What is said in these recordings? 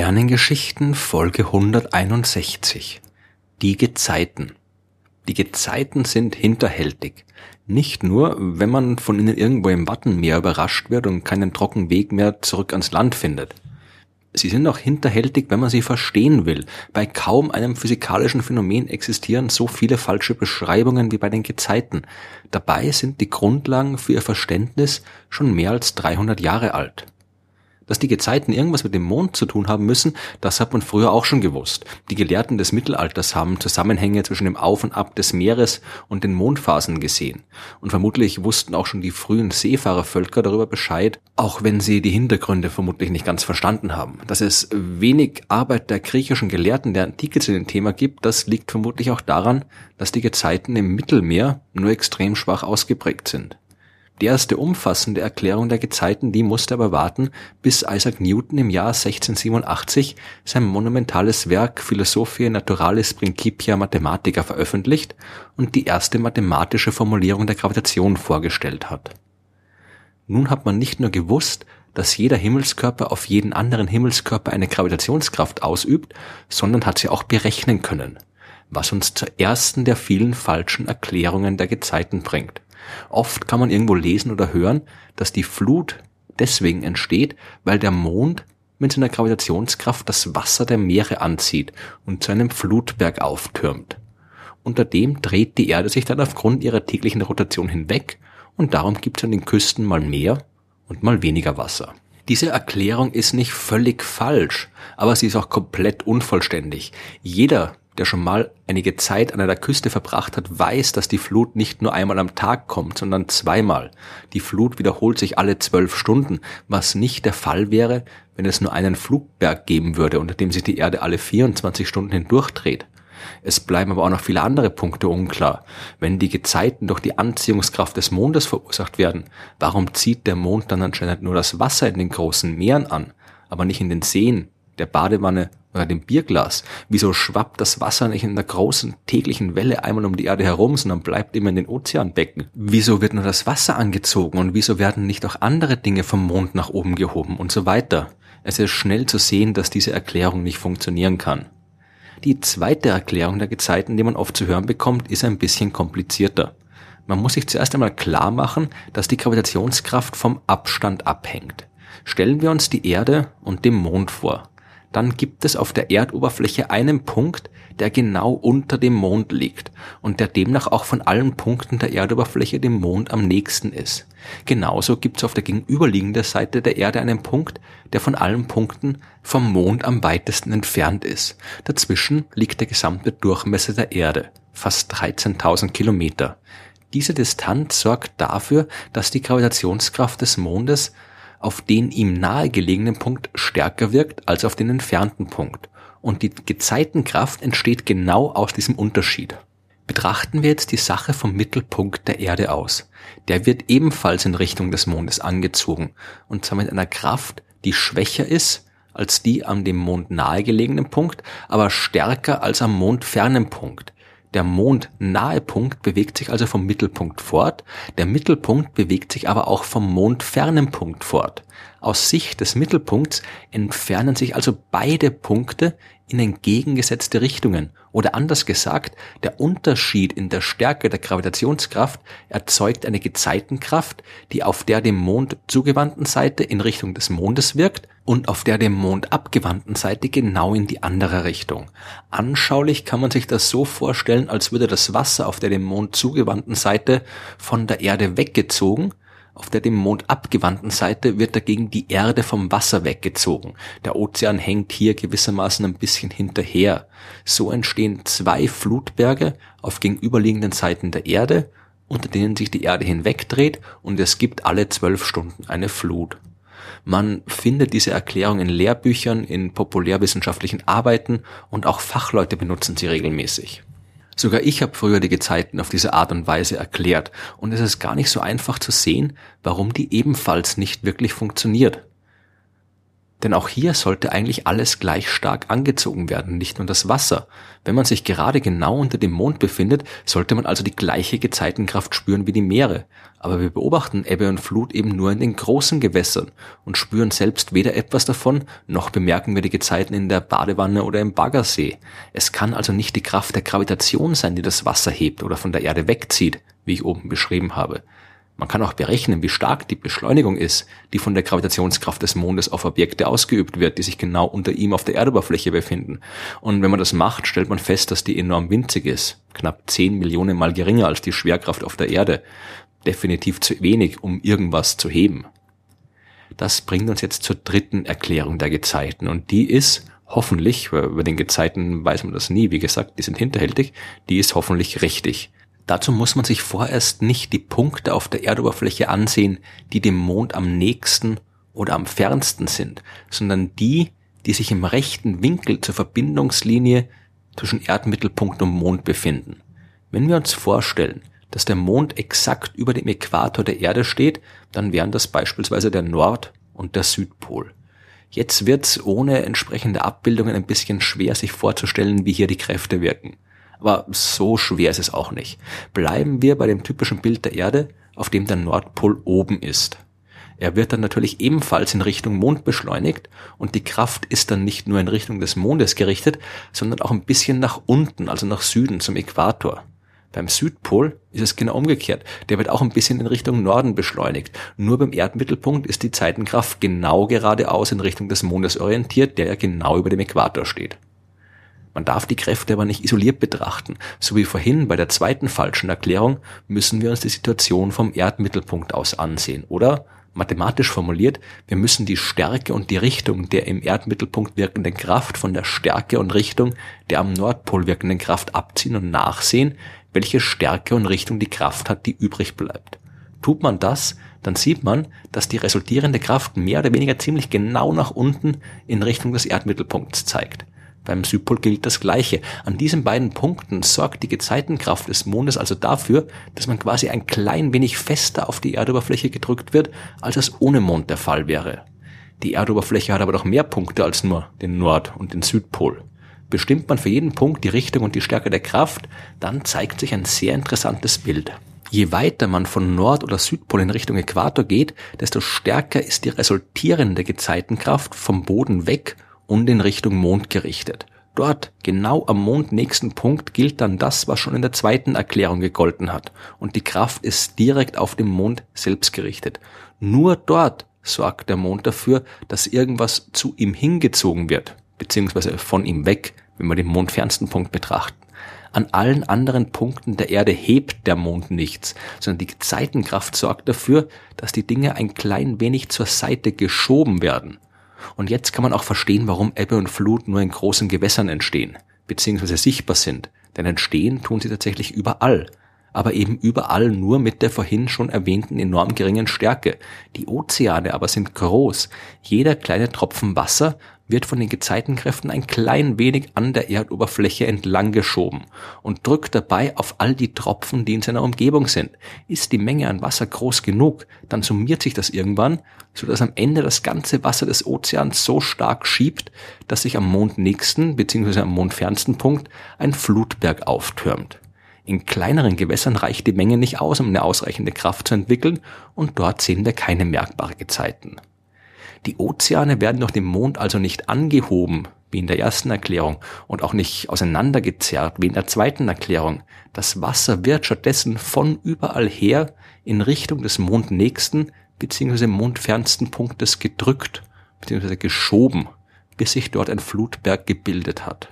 Sternengeschichten Folge 161 Die Gezeiten Die Gezeiten sind hinterhältig. Nicht nur, wenn man von ihnen irgendwo im Wattenmeer überrascht wird und keinen trockenen Weg mehr zurück ans Land findet. Sie sind auch hinterhältig, wenn man sie verstehen will. Bei kaum einem physikalischen Phänomen existieren so viele falsche Beschreibungen wie bei den Gezeiten. Dabei sind die Grundlagen für ihr Verständnis schon mehr als 300 Jahre alt. Dass die Gezeiten irgendwas mit dem Mond zu tun haben müssen, das hat man früher auch schon gewusst. Die Gelehrten des Mittelalters haben Zusammenhänge zwischen dem Auf und Ab des Meeres und den Mondphasen gesehen. Und vermutlich wussten auch schon die frühen Seefahrervölker darüber Bescheid, auch wenn sie die Hintergründe vermutlich nicht ganz verstanden haben. Dass es wenig Arbeit der griechischen Gelehrten der Antike zu dem Thema gibt, das liegt vermutlich auch daran, dass die Gezeiten im Mittelmeer nur extrem schwach ausgeprägt sind. Die erste umfassende Erklärung der Gezeiten, die musste aber warten, bis Isaac Newton im Jahr 1687 sein monumentales Werk Philosophiae Naturalis Principia Mathematica veröffentlicht und die erste mathematische Formulierung der Gravitation vorgestellt hat. Nun hat man nicht nur gewusst, dass jeder Himmelskörper auf jeden anderen Himmelskörper eine Gravitationskraft ausübt, sondern hat sie auch berechnen können, was uns zur ersten der vielen falschen Erklärungen der Gezeiten bringt. Oft kann man irgendwo lesen oder hören, dass die Flut deswegen entsteht, weil der Mond mit seiner Gravitationskraft das Wasser der Meere anzieht und zu einem Flutberg auftürmt. Unter dem dreht die Erde sich dann aufgrund ihrer täglichen Rotation hinweg und darum gibt es an den Küsten mal mehr und mal weniger Wasser. Diese Erklärung ist nicht völlig falsch, aber sie ist auch komplett unvollständig. Jeder, der schon mal einige Zeit an einer Küste verbracht hat, weiß, dass die Flut nicht nur einmal am Tag kommt, sondern zweimal. Die Flut wiederholt sich alle zwölf Stunden, was nicht der Fall wäre, wenn es nur einen Flugberg geben würde, unter dem sich die Erde alle 24 Stunden hindurchdreht. Es bleiben aber auch noch viele andere Punkte unklar. Wenn die Gezeiten durch die Anziehungskraft des Mondes verursacht werden, warum zieht der Mond dann anscheinend nur das Wasser in den großen Meeren an, aber nicht in den Seen, der Badewanne oder dem Bierglas. Wieso schwappt das Wasser nicht in der großen täglichen Welle einmal um die Erde herum, sondern bleibt immer in den Ozeanbecken? Wieso wird nur das Wasser angezogen und wieso werden nicht auch andere Dinge vom Mond nach oben gehoben und so weiter? Es ist schnell zu sehen, dass diese Erklärung nicht funktionieren kann. Die zweite Erklärung der Gezeiten, die man oft zu hören bekommt, ist ein bisschen komplizierter. Man muss sich zuerst einmal klar machen, dass die Gravitationskraft vom Abstand abhängt. Stellen wir uns die Erde und den Mond vor dann gibt es auf der Erdoberfläche einen Punkt, der genau unter dem Mond liegt und der demnach auch von allen Punkten der Erdoberfläche dem Mond am nächsten ist. Genauso gibt es auf der gegenüberliegenden Seite der Erde einen Punkt, der von allen Punkten vom Mond am weitesten entfernt ist. Dazwischen liegt der gesamte Durchmesser der Erde, fast 13.000 Kilometer. Diese Distanz sorgt dafür, dass die Gravitationskraft des Mondes auf den ihm nahegelegenen Punkt stärker wirkt als auf den entfernten Punkt. Und die Gezeitenkraft entsteht genau aus diesem Unterschied. Betrachten wir jetzt die Sache vom Mittelpunkt der Erde aus. Der wird ebenfalls in Richtung des Mondes angezogen, und zwar mit einer Kraft, die schwächer ist als die an dem Mond nahegelegenen Punkt, aber stärker als am Mond fernen Punkt. Der mondnahe Punkt bewegt sich also vom Mittelpunkt fort, der Mittelpunkt bewegt sich aber auch vom mondfernen Punkt fort. Aus Sicht des Mittelpunkts entfernen sich also beide Punkte in entgegengesetzte Richtungen. Oder anders gesagt, der Unterschied in der Stärke der Gravitationskraft erzeugt eine Gezeitenkraft, die auf der dem Mond zugewandten Seite in Richtung des Mondes wirkt und auf der dem Mond abgewandten Seite genau in die andere Richtung. Anschaulich kann man sich das so vorstellen, als würde das Wasser auf der dem Mond zugewandten Seite von der Erde weggezogen auf der dem Mond abgewandten Seite wird dagegen die Erde vom Wasser weggezogen. Der Ozean hängt hier gewissermaßen ein bisschen hinterher. So entstehen zwei Flutberge auf gegenüberliegenden Seiten der Erde, unter denen sich die Erde hinwegdreht und es gibt alle zwölf Stunden eine Flut. Man findet diese Erklärung in Lehrbüchern, in populärwissenschaftlichen Arbeiten und auch Fachleute benutzen sie regelmäßig. Sogar ich habe die Gezeiten auf diese Art und Weise erklärt und es ist gar nicht so einfach zu sehen, warum die ebenfalls nicht wirklich funktioniert. Denn auch hier sollte eigentlich alles gleich stark angezogen werden, nicht nur das Wasser. Wenn man sich gerade genau unter dem Mond befindet, sollte man also die gleiche Gezeitenkraft spüren wie die Meere. Aber wir beobachten Ebbe und Flut eben nur in den großen Gewässern und spüren selbst weder etwas davon, noch bemerken wir die Gezeiten in der Badewanne oder im Baggersee. Es kann also nicht die Kraft der Gravitation sein, die das Wasser hebt oder von der Erde wegzieht, wie ich oben beschrieben habe. Man kann auch berechnen, wie stark die Beschleunigung ist, die von der Gravitationskraft des Mondes auf Objekte ausgeübt wird, die sich genau unter ihm auf der Erdoberfläche befinden. Und wenn man das macht, stellt man fest, dass die enorm winzig ist, knapp 10 Millionen mal geringer als die Schwerkraft auf der Erde. Definitiv zu wenig, um irgendwas zu heben. Das bringt uns jetzt zur dritten Erklärung der Gezeiten und die ist hoffentlich, über den Gezeiten weiß man das nie, wie gesagt, die sind hinterhältig, die ist hoffentlich richtig. Dazu muss man sich vorerst nicht die Punkte auf der Erdoberfläche ansehen, die dem Mond am nächsten oder am fernsten sind, sondern die, die sich im rechten Winkel zur Verbindungslinie zwischen Erdmittelpunkt und Mond befinden. Wenn wir uns vorstellen, dass der Mond exakt über dem Äquator der Erde steht, dann wären das beispielsweise der Nord- und der Südpol. Jetzt wird's ohne entsprechende Abbildungen ein bisschen schwer sich vorzustellen, wie hier die Kräfte wirken. Aber so schwer ist es auch nicht. Bleiben wir bei dem typischen Bild der Erde, auf dem der Nordpol oben ist. Er wird dann natürlich ebenfalls in Richtung Mond beschleunigt und die Kraft ist dann nicht nur in Richtung des Mondes gerichtet, sondern auch ein bisschen nach unten, also nach Süden zum Äquator. Beim Südpol ist es genau umgekehrt. Der wird auch ein bisschen in Richtung Norden beschleunigt. Nur beim Erdmittelpunkt ist die Zeitenkraft genau geradeaus in Richtung des Mondes orientiert, der ja genau über dem Äquator steht. Man darf die Kräfte aber nicht isoliert betrachten. So wie vorhin bei der zweiten falschen Erklärung müssen wir uns die Situation vom Erdmittelpunkt aus ansehen. Oder, mathematisch formuliert, wir müssen die Stärke und die Richtung der im Erdmittelpunkt wirkenden Kraft von der Stärke und Richtung der am Nordpol wirkenden Kraft abziehen und nachsehen, welche Stärke und Richtung die Kraft hat, die übrig bleibt. Tut man das, dann sieht man, dass die resultierende Kraft mehr oder weniger ziemlich genau nach unten in Richtung des Erdmittelpunkts zeigt. Beim Südpol gilt das Gleiche. An diesen beiden Punkten sorgt die Gezeitenkraft des Mondes also dafür, dass man quasi ein klein wenig fester auf die Erdoberfläche gedrückt wird, als es ohne Mond der Fall wäre. Die Erdoberfläche hat aber doch mehr Punkte als nur den Nord- und den Südpol. Bestimmt man für jeden Punkt die Richtung und die Stärke der Kraft, dann zeigt sich ein sehr interessantes Bild. Je weiter man von Nord- oder Südpol in Richtung Äquator geht, desto stärker ist die resultierende Gezeitenkraft vom Boden weg und in Richtung Mond gerichtet. Dort, genau am mondnächsten Punkt, gilt dann das, was schon in der zweiten Erklärung gegolten hat. Und die Kraft ist direkt auf den Mond selbst gerichtet. Nur dort sorgt der Mond dafür, dass irgendwas zu ihm hingezogen wird, beziehungsweise von ihm weg, wenn wir den mondfernsten Punkt betrachten. An allen anderen Punkten der Erde hebt der Mond nichts, sondern die Zeitenkraft sorgt dafür, dass die Dinge ein klein wenig zur Seite geschoben werden. Und jetzt kann man auch verstehen, warum Ebbe und Flut nur in großen Gewässern entstehen, beziehungsweise sichtbar sind. Denn entstehen tun sie tatsächlich überall. Aber eben überall nur mit der vorhin schon erwähnten enorm geringen Stärke. Die Ozeane aber sind groß. Jeder kleine Tropfen Wasser wird von den Gezeitenkräften ein klein wenig an der Erdoberfläche entlang geschoben und drückt dabei auf all die Tropfen, die in seiner Umgebung sind. Ist die Menge an Wasser groß genug, dann summiert sich das irgendwann, so dass am Ende das ganze Wasser des Ozeans so stark schiebt, dass sich am mondnächsten bzw. am mondfernsten Punkt ein Flutberg auftürmt. In kleineren Gewässern reicht die Menge nicht aus, um eine ausreichende Kraft zu entwickeln, und dort sehen wir keine merkbare Gezeiten. Die Ozeane werden durch den Mond also nicht angehoben, wie in der ersten Erklärung, und auch nicht auseinandergezerrt, wie in der zweiten Erklärung. Das Wasser wird stattdessen von überall her in Richtung des mondnächsten bzw. mondfernsten Punktes gedrückt bzw. geschoben, bis sich dort ein Flutberg gebildet hat.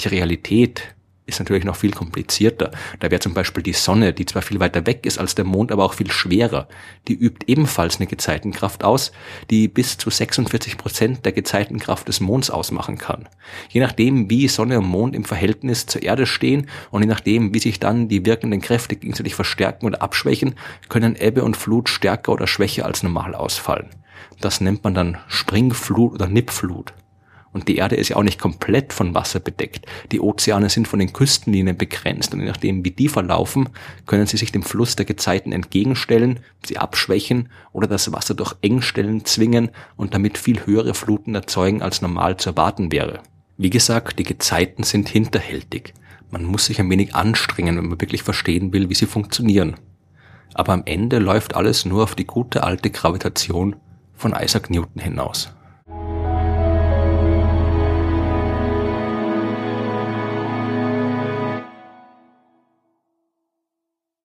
Die Realität ist natürlich noch viel komplizierter. Da wäre zum Beispiel die Sonne, die zwar viel weiter weg ist als der Mond, aber auch viel schwerer. Die übt ebenfalls eine Gezeitenkraft aus, die bis zu 46 Prozent der Gezeitenkraft des Monds ausmachen kann. Je nachdem, wie Sonne und Mond im Verhältnis zur Erde stehen und je nachdem, wie sich dann die wirkenden Kräfte gegenseitig verstärken oder abschwächen, können Ebbe und Flut stärker oder schwächer als normal ausfallen. Das nennt man dann Springflut oder Nippflut. Und die Erde ist ja auch nicht komplett von Wasser bedeckt. Die Ozeane sind von den Küstenlinien begrenzt und je nachdem, wie die verlaufen, können sie sich dem Fluss der Gezeiten entgegenstellen, sie abschwächen oder das Wasser durch Engstellen zwingen und damit viel höhere Fluten erzeugen, als normal zu erwarten wäre. Wie gesagt, die Gezeiten sind hinterhältig. Man muss sich ein wenig anstrengen, wenn man wirklich verstehen will, wie sie funktionieren. Aber am Ende läuft alles nur auf die gute alte Gravitation von Isaac Newton hinaus.